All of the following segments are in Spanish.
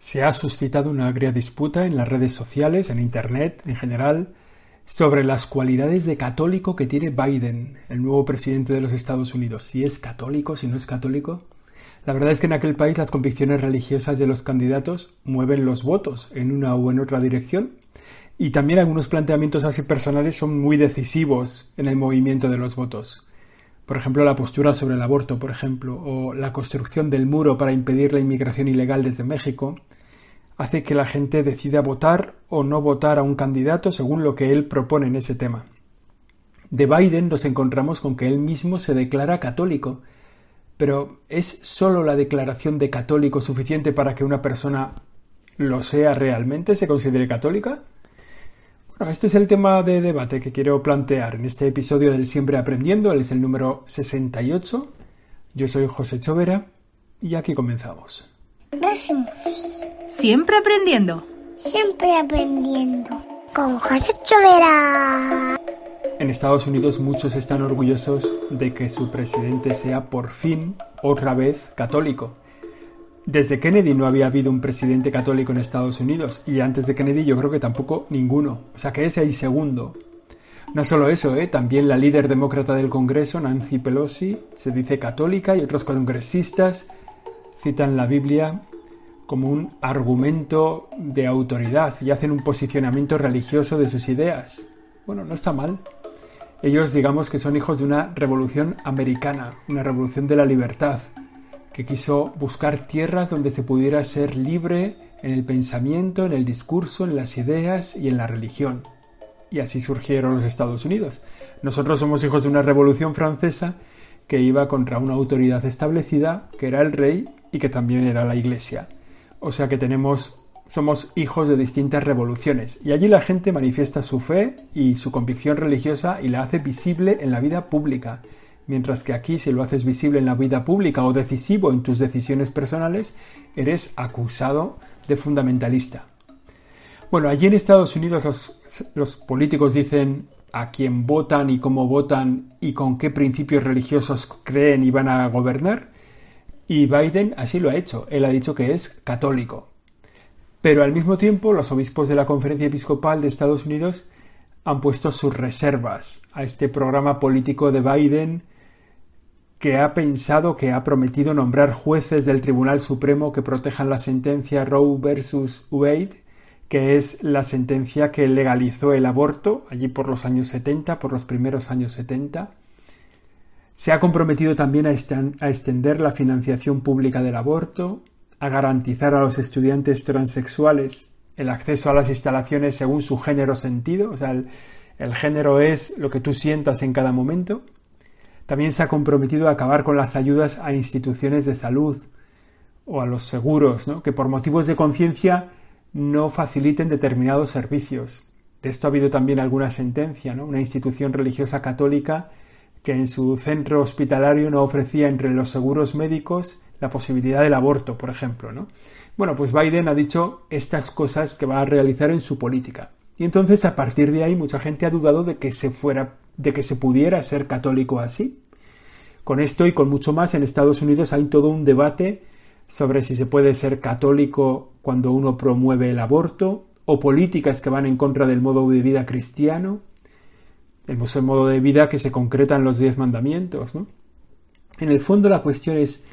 Se ha suscitado una agria disputa en las redes sociales, en Internet en general, sobre las cualidades de católico que tiene Biden, el nuevo presidente de los Estados Unidos. Si es católico, si no es católico. La verdad es que en aquel país las convicciones religiosas de los candidatos mueven los votos en una u en otra dirección y también algunos planteamientos así personales son muy decisivos en el movimiento de los votos. Por ejemplo, la postura sobre el aborto, por ejemplo, o la construcción del muro para impedir la inmigración ilegal desde México, hace que la gente decida votar o no votar a un candidato según lo que él propone en ese tema. De Biden nos encontramos con que él mismo se declara católico, pero ¿es sólo la declaración de católico suficiente para que una persona lo sea realmente, se considere católica? Este es el tema de debate que quiero plantear en este episodio del Siempre Aprendiendo, él es el número 68. Yo soy José Chovera y aquí comenzamos. Siempre aprendiendo. Siempre aprendiendo. Con José Chovera. En Estados Unidos muchos están orgullosos de que su presidente sea por fin, otra vez, católico. Desde Kennedy no había habido un presidente católico en Estados Unidos y antes de Kennedy yo creo que tampoco ninguno. O sea que ese ahí segundo. No solo eso, ¿eh? también la líder demócrata del Congreso, Nancy Pelosi, se dice católica y otros congresistas citan la Biblia como un argumento de autoridad y hacen un posicionamiento religioso de sus ideas. Bueno, no está mal. Ellos digamos que son hijos de una revolución americana, una revolución de la libertad, que quiso buscar tierras donde se pudiera ser libre en el pensamiento, en el discurso, en las ideas y en la religión. Y así surgieron los Estados Unidos. Nosotros somos hijos de una revolución francesa que iba contra una autoridad establecida, que era el rey y que también era la iglesia. O sea que tenemos somos hijos de distintas revoluciones y allí la gente manifiesta su fe y su convicción religiosa y la hace visible en la vida pública mientras que aquí si lo haces visible en la vida pública o decisivo en tus decisiones personales, eres acusado de fundamentalista. Bueno, allí en Estados Unidos los, políticos dicen a quién votan y cómo votan y con qué principios religiosos creen y van a gobernar. Y Biden así lo ha hecho. Él ha dicho que es católico. Pero al mismo tiempo los obispos de la Conferencia Episcopal de Estados Unidos han puesto sus reservas a este programa político de Biden que ha pensado que ha prometido nombrar jueces del Tribunal Supremo que protejan la sentencia Roe versus Wade, que es la sentencia que legalizó el aborto allí por los años 70, por los primeros años 70. Se ha comprometido también a, extender la financiación pública del aborto, a garantizar a los estudiantes transexuales el acceso a las instalaciones según su género sentido, o sea, el género es lo que tú sientas en cada momento, también se ha comprometido a acabar con las ayudas a instituciones de salud o a los seguros, que por motivos de conciencia no faciliten determinados servicios. De esto ha habido también alguna sentencia, ¿no? Una institución religiosa católica que en su centro hospitalario no ofrecía entre los seguros médicos la posibilidad del aborto, por ejemplo, ¿no? Bueno, pues Biden ha dicho estas cosas que va a realizar en su política. Y entonces a partir de ahí mucha gente ha dudado de que se fuera de que se pudiera ser católico así. Con esto y con mucho más en Estados Unidos hay todo un debate sobre si se puede ser católico cuando uno promueve el aborto o políticas que van en contra del modo de vida cristiano, el modo de vida que se concreta en los diez mandamientos. En el fondo la cuestión es,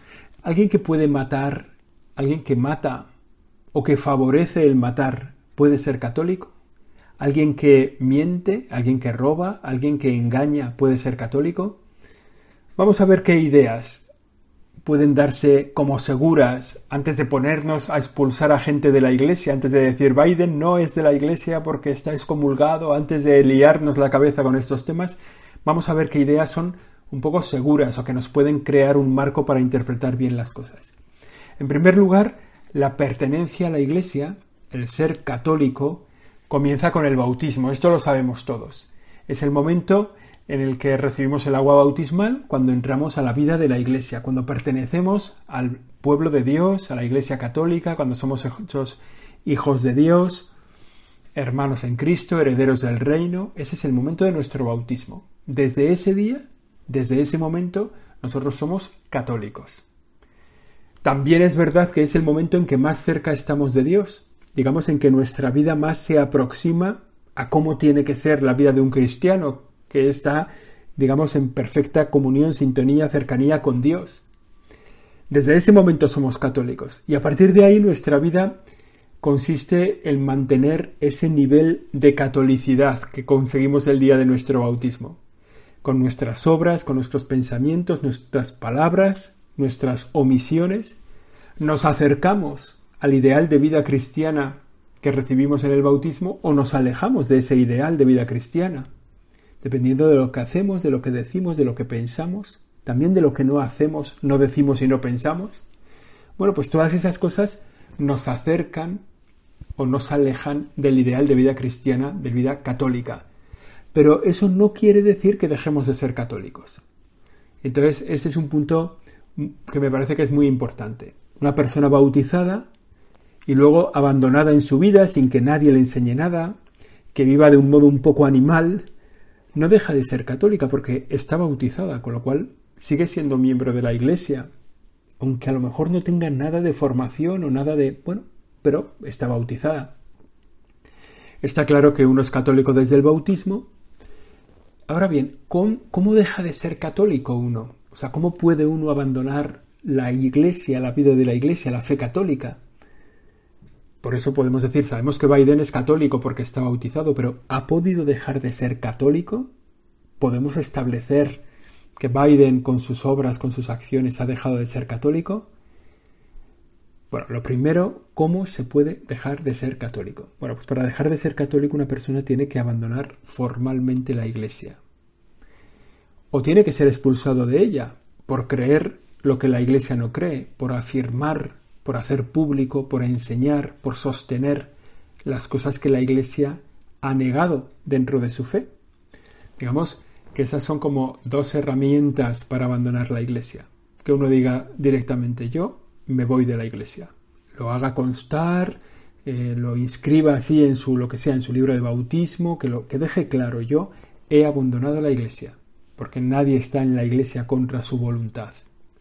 ¿alguien que puede matar, alguien que mata o que favorece el matar, puede ser católico? ¿Alguien que miente, alguien que roba, alguien que engaña puede ser católico? Vamos a ver qué ideas pueden darse como seguras antes de ponernos a expulsar a gente de la iglesia, antes de decir Biden no es de la iglesia porque está excomulgado, antes de liarnos la cabeza con estos temas, vamos a ver qué ideas son un poco seguras o que nos pueden crear un marco para interpretar bien las cosas. En primer lugar, la pertenencia a la iglesia, el ser católico, comienza con el bautismo. Esto lo sabemos todos. Es el momento en el que recibimos el agua bautismal cuando entramos a la vida de la Iglesia, cuando pertenecemos al pueblo de Dios, a la Iglesia católica, cuando somos hechos hijos de Dios, hermanos en Cristo, herederos del reino. Ese es el momento de nuestro bautismo. Desde ese día, desde ese momento, nosotros somos católicos. También es verdad que es el momento en que más cerca estamos de Dios, digamos en que nuestra vida más se aproxima a cómo tiene que ser la vida de un cristiano, que está, digamos, en perfecta comunión, sintonía, cercanía con Dios. Desde ese momento somos católicos y a partir de ahí nuestra vida consiste en mantener ese nivel de catolicidad que conseguimos el día de nuestro bautismo, con nuestras obras, con nuestros pensamientos, nuestras palabras, nuestras omisiones, nos acercamos al ideal de vida cristiana que recibimos en el bautismo o nos alejamos de ese ideal de vida cristiana, dependiendo de lo que hacemos, de lo que decimos, de lo que pensamos, también de lo que no hacemos, no decimos y no pensamos. Bueno, pues todas esas cosas nos acercan o nos alejan del ideal de vida cristiana, de vida católica. Pero eso no quiere decir que dejemos de ser católicos. Entonces, ese es un punto que me parece que es muy importante. Una persona bautizada y luego abandonada en su vida sin que nadie le enseñe nada, que viva de un modo un poco animal, no deja de ser católica porque está bautizada, con lo cual sigue siendo miembro de la Iglesia, aunque a lo mejor no tenga nada de formación o nada de... bueno, pero está bautizada. Está claro que uno es católico desde el bautismo. Ahora bien, ¿cómo, deja de ser católico uno? O sea, ¿cómo puede uno abandonar la iglesia, la vida de la iglesia, la fe católica? Por eso podemos decir, sabemos que Biden es católico porque está bautizado, pero ¿ha podido dejar de ser católico? ¿Podemos establecer que Biden con sus obras, con sus acciones, ha dejado de ser católico? Bueno, lo primero, ¿cómo se puede dejar de ser católico? Bueno, pues para dejar de ser católico una persona tiene que abandonar formalmente la iglesia. O tiene que ser expulsado de ella por creer lo que la iglesia no cree, por afirmar, por hacer público, por enseñar, por sostener las cosas que la iglesia ha negado dentro de su fe. Digamos que esas son como dos herramientas para abandonar la iglesia. Que uno diga directamente yo me voy de la iglesia. Lo haga constar, eh, lo inscriba así en su lo que sea, en su libro de bautismo, que lo que deje claro yo he abandonado la iglesia, porque nadie está en la iglesia contra su voluntad.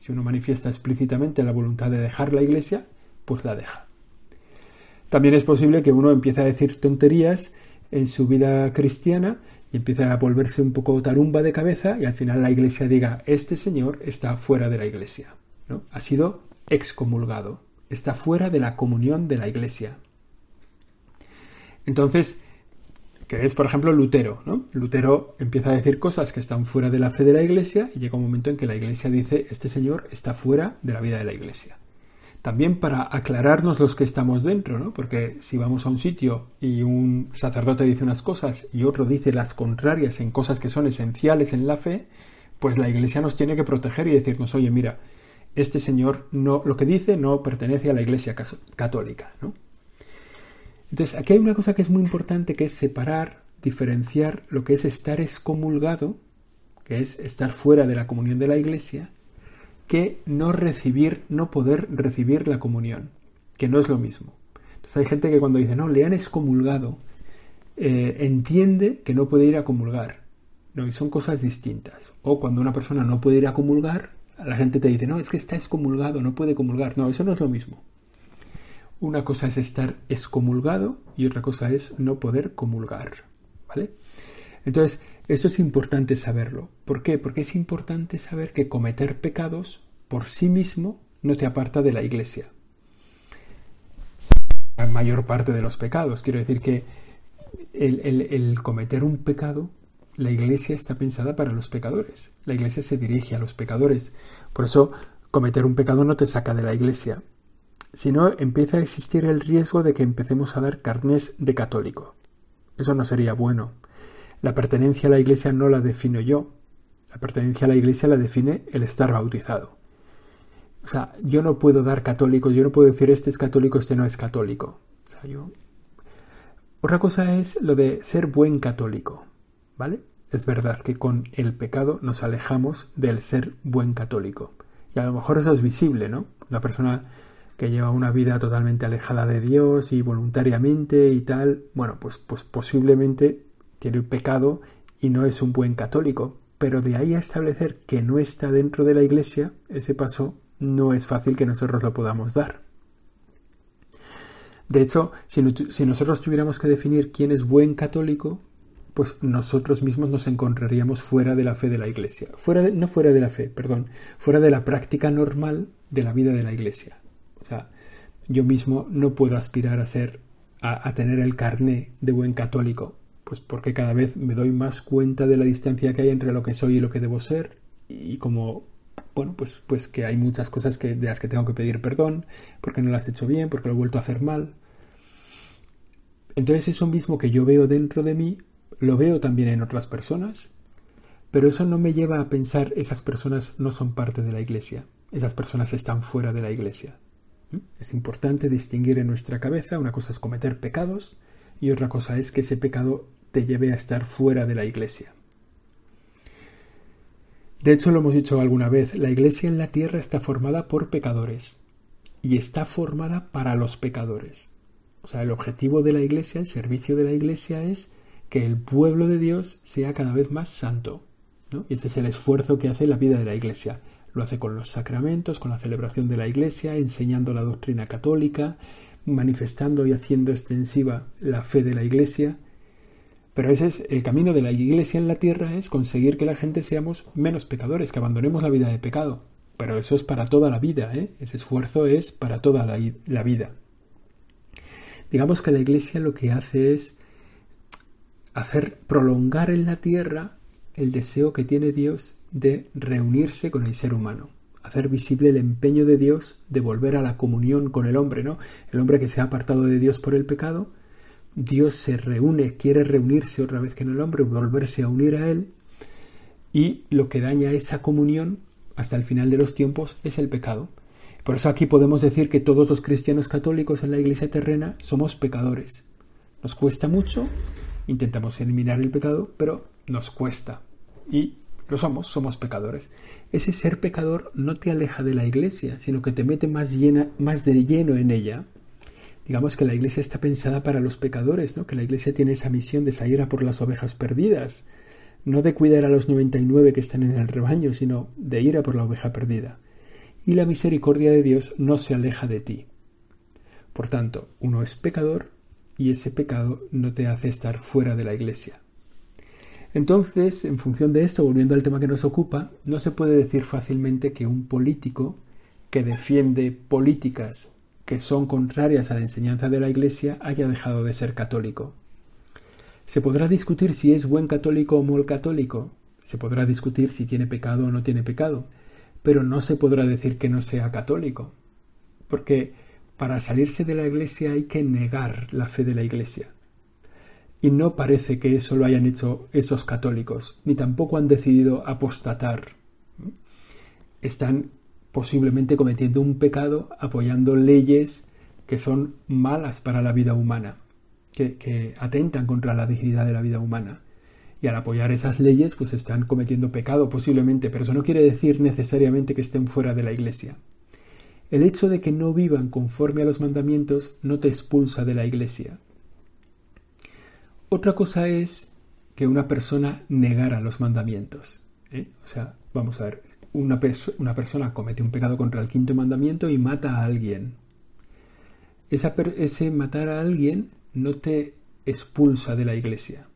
Si uno manifiesta explícitamente la voluntad de dejar la iglesia, pues la deja. También es posible que uno empiece a decir tonterías en su vida cristiana y empiece a volverse un poco tarumba de cabeza y al final la iglesia diga, este señor está fuera de la iglesia. ¿no? Ha sido excomulgado, está fuera de la comunión de la Iglesia. Entonces, que es por ejemplo Lutero, ¿no? Lutero empieza a decir cosas que están fuera de la fe de la Iglesia y llega un momento en que la Iglesia dice, este señor está fuera de la vida de la Iglesia. También para aclararnos los que estamos dentro, ¿no? Porque si vamos a un sitio y un sacerdote dice unas cosas y otro dice las contrarias en cosas que son esenciales en la fe, pues la Iglesia nos tiene que proteger y decirnos, oye, mira, este señor no, lo que dice no pertenece a la Iglesia católica. ¿no? Entonces, aquí hay una cosa que es muy importante, que es separar, diferenciar lo que es estar excomulgado, que es estar fuera de la comunión de la Iglesia, que no recibir, no poder recibir la comunión, que no es lo mismo. Entonces hay gente que cuando dice, no, le han excomulgado, eh, entiende que no puede ir a comulgar. No, y son cosas distintas. O cuando una persona no puede ir a comulgar, la gente te dice, no, es que está excomulgado, no puede comulgar. No, eso no es lo mismo. Una cosa es estar excomulgado y otra cosa es no poder comulgar. ¿Vale? Entonces, esto es importante saberlo. ¿Por qué? Porque es importante saber que cometer pecados por sí mismo no te aparta de la iglesia. La mayor parte de los pecados. Quiero decir que el, el cometer un pecado la iglesia está pensada para los pecadores. La iglesia se dirige a los pecadores. Por eso, cometer un pecado no te saca de la iglesia. Sino empieza a existir el riesgo de que empecemos a dar carnes de católico. Eso no sería bueno. La pertenencia a la iglesia no la defino yo. La pertenencia a la iglesia la define el estar bautizado. O sea, yo no puedo dar católico, yo no puedo decir este es católico, este no es católico. Otra cosa es lo de ser buen católico. ¿Vale? Es verdad que con el pecado nos alejamos del ser buen católico. Y a lo mejor eso es visible, ¿no? Una persona que lleva una vida totalmente alejada de Dios y voluntariamente y tal, bueno, pues, pues posiblemente tiene pecado y no es un buen católico. Pero de ahí a establecer que no está dentro de la iglesia, ese paso no es fácil que nosotros lo podamos dar. De hecho, si, nosotros tuviéramos que definir quién es buen católico, pues nosotros mismos nos encontraríamos fuera de la fe de la Iglesia. Fuera no fuera de la fe, perdón, fuera de la práctica normal de la vida de la Iglesia. O sea, yo mismo no puedo aspirar a ser, a, a tener el carné de buen católico, pues porque cada vez me doy más cuenta de la distancia que hay entre lo que soy y lo que debo ser, y como bueno, pues, pues que hay muchas cosas que, de las que tengo que pedir perdón, porque no las he hecho bien, porque lo he vuelto a hacer mal. Entonces eso mismo que yo veo dentro de mí, lo veo también en otras personas, pero eso no me lleva a pensar esas personas no son parte de la iglesia, esas personas están fuera de la iglesia. Es importante distinguir en nuestra cabeza, una cosa es cometer pecados y otra cosa es que ese pecado te lleve a estar fuera de la iglesia. De hecho, lo hemos dicho alguna vez, la iglesia en la tierra está formada por pecadores y está formada para los pecadores. O sea, el objetivo de la iglesia, el servicio de la iglesia es que el pueblo de Dios sea cada vez más santo. Y ese es el esfuerzo que hace la vida de la iglesia. Lo hace con los sacramentos, con la celebración de la iglesia, enseñando la doctrina católica, manifestando y haciendo extensiva la fe de la iglesia pero ese es el camino de la iglesia en la tierra, es conseguir que la gente seamos menos pecadores, que abandonemos la vida de pecado. Pero eso es para toda la vida, ¿eh? ese esfuerzo es para toda la, la vida. Digamos que la iglesia lo que hace es hacer prolongar en la tierra el deseo que tiene Dios de reunirse con el ser humano, hacer visible el empeño de Dios de volver a la comunión con el hombre, ¿no? El hombre que se ha apartado de Dios por el pecado, Dios se reúne, quiere reunirse otra vez con el hombre, volverse a unir a él, y lo que daña esa comunión hasta el final de los tiempos es el pecado. Por eso aquí podemos decir que todos los cristianos católicos en la iglesia terrena somos pecadores. Nos cuesta mucho, intentamos eliminar el pecado, pero nos cuesta. Y lo somos, somos pecadores. Ese ser pecador no te aleja de la iglesia, sino que te mete más, más de lleno en ella digamos que la iglesia está pensada para los pecadores, ¿no? que la iglesia tiene esa misión de salir a por las ovejas perdidas, no de cuidar a los 99 que están en el rebaño, sino de ir a por la oveja perdida. Y la misericordia de Dios no se aleja de ti. Por tanto, uno es pecador y ese pecado no te hace estar fuera de la iglesia. Entonces, en función de esto, volviendo al tema que nos ocupa, no se puede decir fácilmente que un político que defiende políticas que son contrarias a la enseñanza de la Iglesia haya dejado de ser católico. Se podrá discutir si es buen católico o mal católico, se podrá discutir si tiene pecado o no tiene pecado, pero no se podrá decir que no sea católico, porque para salirse de la Iglesia hay que negar la fe de la Iglesia. Y no parece que eso lo hayan hecho esos católicos, ni tampoco han decidido apostatar. Están posiblemente cometiendo un pecado apoyando leyes que son malas para la vida humana, que, atentan contra la dignidad de la vida humana. Y al apoyar esas leyes, pues están cometiendo pecado posiblemente, pero eso no quiere decir necesariamente que estén fuera de la iglesia. El hecho de que no vivan conforme a los mandamientos no te expulsa de la iglesia. Otra cosa es que una persona negara los mandamientos. ¿eh? O sea, vamos a ver, una, persona comete un pecado contra el quinto mandamiento y mata a alguien. ese matar a alguien no te expulsa de la iglesia.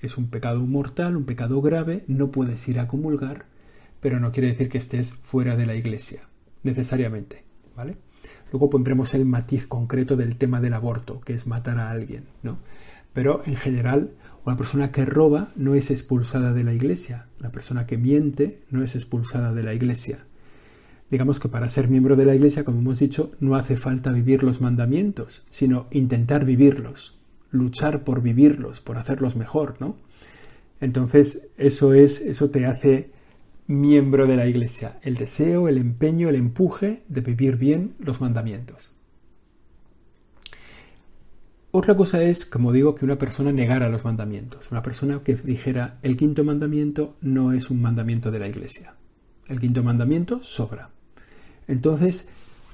Es un pecado mortal, un pecado grave, no puedes ir a comulgar, pero no quiere decir que estés fuera de la iglesia, necesariamente, ¿vale? Luego pondremos el matiz concreto del tema del aborto, que es matar a alguien, ¿no? Pero en general, una persona que roba no es expulsada de la iglesia. La persona que miente no es expulsada de la iglesia. Digamos que para ser miembro de la iglesia, como hemos dicho, no hace falta vivir los mandamientos, sino intentar vivirlos, luchar por vivirlos, por hacerlos mejor, ¿no? Entonces, eso es, eso te hace miembro de la iglesia, el deseo, el empeño, el empuje de vivir bien los mandamientos. Otra cosa es, como digo, que una persona negara los mandamientos. Una persona que dijera el quinto mandamiento no es un mandamiento de la iglesia. El quinto mandamiento sobra. Entonces,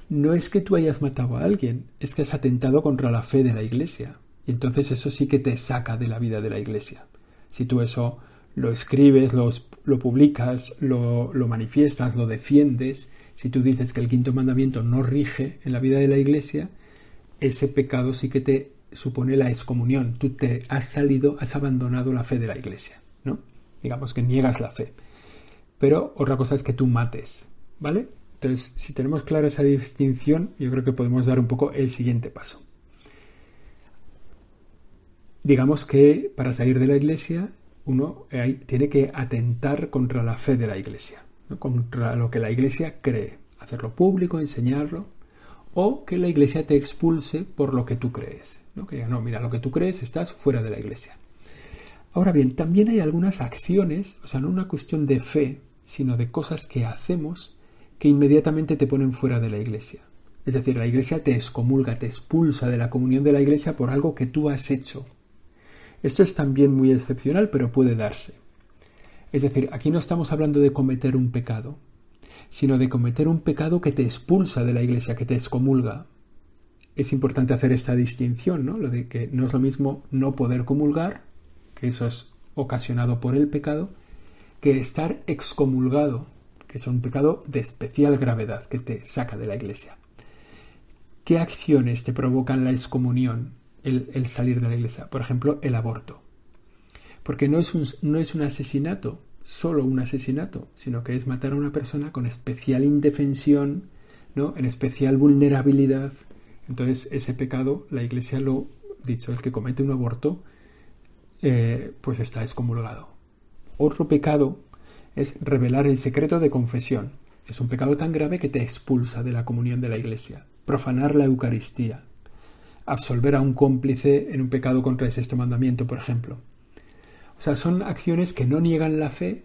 no es que tú hayas matado a alguien, es que has atentado contra la fe de la iglesia. Y entonces eso sí que te saca de la vida de la iglesia. Si tú eso lo escribes, lo, publicas, lo manifiestas, lo defiendes si tú dices que el quinto mandamiento no rige en la vida de la iglesia, ese pecado sí que te supone la excomunión. Tú te has salido, has abandonado la fe de la iglesia, ¿no? Digamos que niegas la fe. Pero otra cosa es que tú mates, ¿vale? Entonces, si tenemos clara esa distinción, yo creo que podemos dar un poco el siguiente paso. Digamos que para salir de la iglesia uno tiene que atentar contra la fe de la iglesia contra lo que la iglesia cree, hacerlo público, enseñarlo, o que la iglesia te expulse por lo que tú crees. ¿no? Que no, mira, lo que tú crees estás fuera de la iglesia. Ahora bien, también hay algunas acciones, o sea, no una cuestión de fe, sino de cosas que hacemos que inmediatamente te ponen fuera de la iglesia. Es decir, la iglesia te excomulga, te expulsa de la comunión de la iglesia por algo que tú has hecho. Esto es también muy excepcional, pero puede darse. Es decir, aquí no estamos hablando de cometer un pecado, sino de cometer un pecado que te expulsa de la iglesia, que te excomulga. Es importante hacer esta distinción, ¿no? Lo de que no es lo mismo no poder comulgar, que eso es ocasionado por el pecado, que estar excomulgado, que es un pecado de especial gravedad, que te saca de la iglesia. ¿Qué acciones te provocan la excomunión, el, salir de la iglesia? Por ejemplo, el aborto. Porque no es, un, no es un asesinato, solo un asesinato, sino que es matar a una persona con especial indefensión, ¿no? en especial vulnerabilidad. Entonces, ese pecado, la Iglesia lo dicho, el que comete un aborto, eh, pues está excomulgado. Otro pecado es revelar el secreto de confesión. Es un pecado tan grave que te expulsa de la comunión de la Iglesia. Profanar la Eucaristía. Absolver a un cómplice en un pecado contra el sexto mandamiento, por ejemplo. O sea, son acciones que no niegan la fe,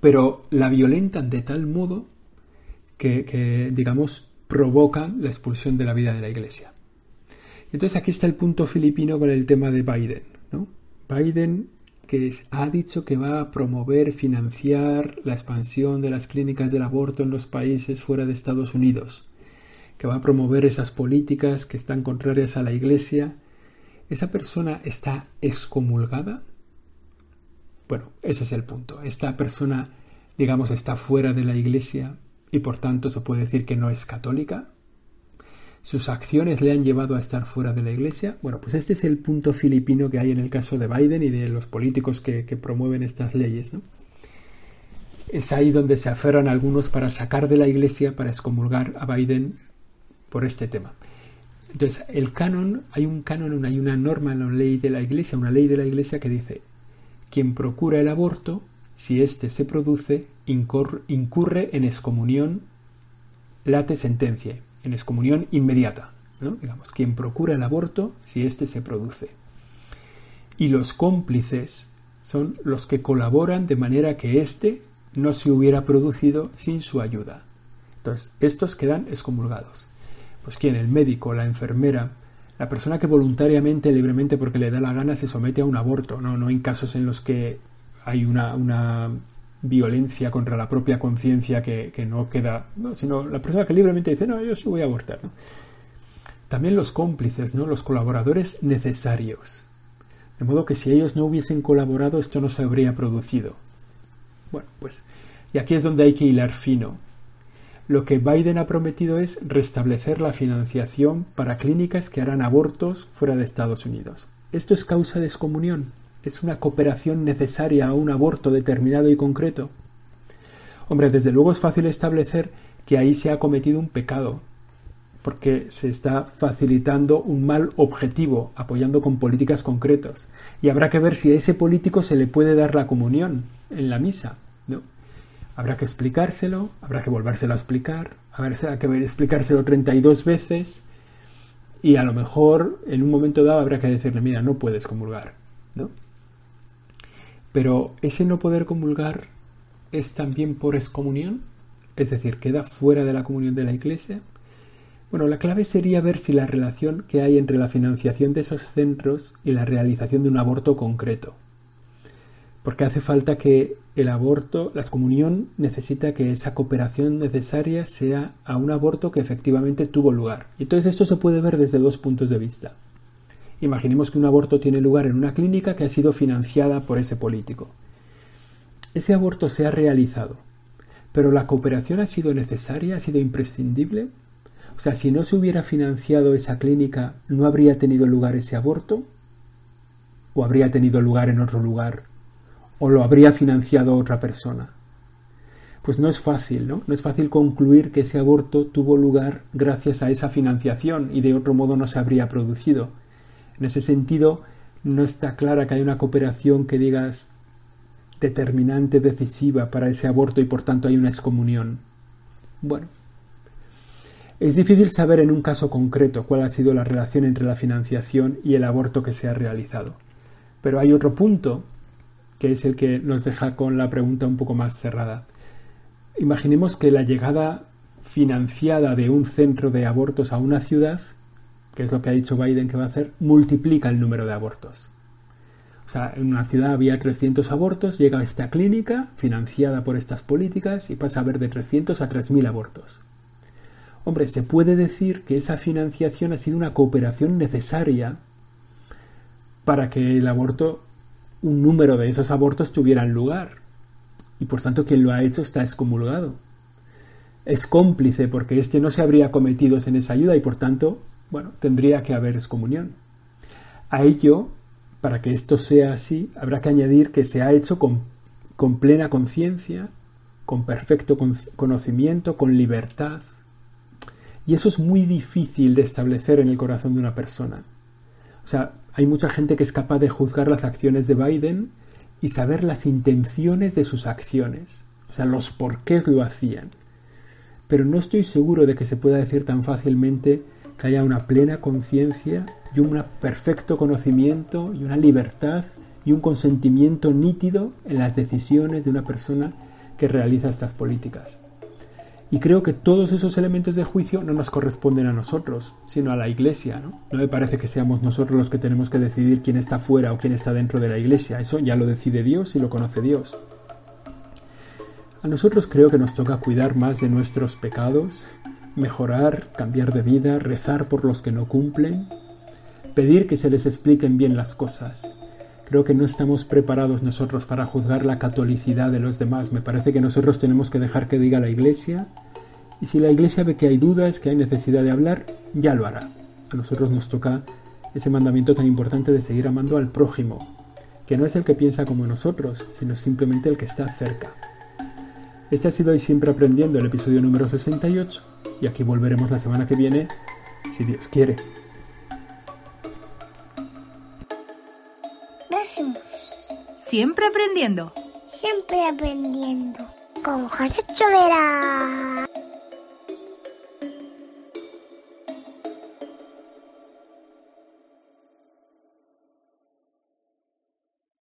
pero la violentan de tal modo que, digamos, provocan la expulsión de la vida de la Iglesia. Entonces aquí está el punto filipino con el tema de Biden. ¿no? Biden que ha dicho que va a promover, financiar la expansión de las clínicas del aborto en los países fuera de Estados Unidos, que va a promover esas políticas que están contrarias a la Iglesia. ¿Esa persona está excomulgada? Bueno, ese es el punto. Esta persona, digamos, está fuera de la iglesia y por tanto se puede decir que no es católica. Sus acciones le han llevado a estar fuera de la iglesia. Bueno, pues este es el punto filipino que hay en el caso de Biden y de los políticos que, promueven estas leyes. Es ahí donde se aferran algunos para sacar de la iglesia, para excomulgar a Biden por este tema. Entonces, el canon, hay un canon, hay una norma en la ley de la iglesia, una ley de la iglesia que dice, quien procura el aborto, si éste se produce, incurre en excomunión late sentencia, en excomunión inmediata. ¿no? Digamos, quien procura el aborto, si éste se produce. Y los cómplices son los que colaboran de manera que éste no se hubiera producido sin su ayuda. Entonces, estos quedan excomulgados. Pues quién, el médico, la enfermera, la persona que voluntariamente, libremente, porque le da la gana, se somete a un aborto, no, no en casos en los que hay una, una violencia contra la propia conciencia que, no queda, sino la persona que libremente dice, no, yo sí voy a abortar. También los cómplices, ¿no? los colaboradores necesarios. De modo que si ellos no hubiesen colaborado, esto no se habría producido. Bueno, pues, y aquí es donde hay que hilar fino lo que Biden ha prometido es restablecer la financiación para clínicas que harán abortos fuera de Estados Unidos. Esto es causa de excomunión. Es una cooperación necesaria a un aborto determinado y concreto. Hombre, desde luego es fácil establecer que ahí se ha cometido un pecado, porque se está facilitando un mal objetivo, apoyando con políticas concretas. Y habrá que ver si a ese político se le puede dar la comunión en la misa. Habrá que explicárselo, habrá que volvérselo a explicar, habrá que explicárselo 32 veces y a lo mejor en un momento dado habrá que decirle, mira, no puedes comulgar, ¿no? Pero ese no poder comulgar es también por excomunión, es decir, queda fuera de la comunión de la Iglesia. Bueno, la clave sería ver si la relación que hay entre la financiación de esos centros y la realización de un aborto concreto porque hace falta que el aborto, la excomunión necesita que esa cooperación necesaria sea a un aborto que efectivamente tuvo lugar. Y entonces esto se puede ver desde dos puntos de vista. Imaginemos que un aborto tiene lugar en una clínica que ha sido financiada por ese político. Ese aborto se ha realizado, Pero la cooperación ha sido necesaria, ha sido imprescindible. O sea, si no se hubiera financiado esa clínica, ¿no habría tenido lugar ese aborto? ¿O habría tenido lugar en otro lugar? ¿O lo habría financiado otra persona? Pues no es fácil, ¿no? No es fácil concluir que ese aborto tuvo lugar gracias a esa financiación y de otro modo no se habría producido. En ese sentido, no está clara que hay una cooperación que digas determinante, decisiva para ese aborto y por tanto hay una excomunión. Bueno, es difícil saber en un caso concreto cuál ha sido la relación entre la financiación y el aborto que se ha realizado. Pero hay otro punto que es el que nos deja con la pregunta un poco más cerrada. Imaginemos que la llegada financiada de un centro de abortos a una ciudad, que es lo que ha dicho Biden que va a hacer, multiplica el número de abortos. O sea, en una ciudad había 300 abortos, llega esta clínica financiada por estas políticas y pasa a haber de 300 a 3.000 abortos. Hombre, se puede decir que esa financiación ha sido una cooperación necesaria para que el aborto, un número de esos abortos tuvieran lugar. Y por tanto quien lo ha hecho está excomulgado. Es cómplice porque éste no se habría cometido en esa ayuda y por tanto, bueno, tendría que haber excomunión. A ello para que esto sea así, habrá que añadir que se ha hecho con, con plena conciencia, con perfecto conocimiento, con libertad. Y eso es muy difícil de establecer en el corazón de una persona. O sea, hay mucha gente que es capaz de juzgar las acciones de Biden y saber las intenciones de sus acciones, o sea, los por qué lo hacían. Pero no estoy seguro de que se pueda decir tan fácilmente que haya una plena conciencia y un perfecto conocimiento y una libertad y un consentimiento nítido en las decisiones de una persona que realiza estas políticas. Y creo que todos esos elementos de juicio no nos corresponden a nosotros, sino a la Iglesia. ¿no? no me parece que seamos nosotros los que tenemos que decidir quién está fuera o quién está dentro de la Iglesia. Eso ya lo decide Dios y lo conoce Dios. A nosotros creo que nos toca cuidar más de nuestros pecados mejorar, cambiar de vida, rezar por los que no cumplen, pedir que se les expliquen bien las cosas. Creo que no estamos preparados nosotros para juzgar la catolicidad de los demás. Me parece que nosotros tenemos que dejar que diga la Iglesia y si la Iglesia ve que hay dudas, que hay necesidad de hablar, ya lo hará. A nosotros nos toca ese mandamiento tan importante de seguir amando al prójimo, que no es el que piensa como nosotros, sino simplemente el que está cerca. Este ha sido hoy siempre aprendiendo el episodio número 68 y aquí volveremos la semana que viene, si Dios quiere. Siempre aprendiendo. Siempre aprendiendo. Con José Chovera.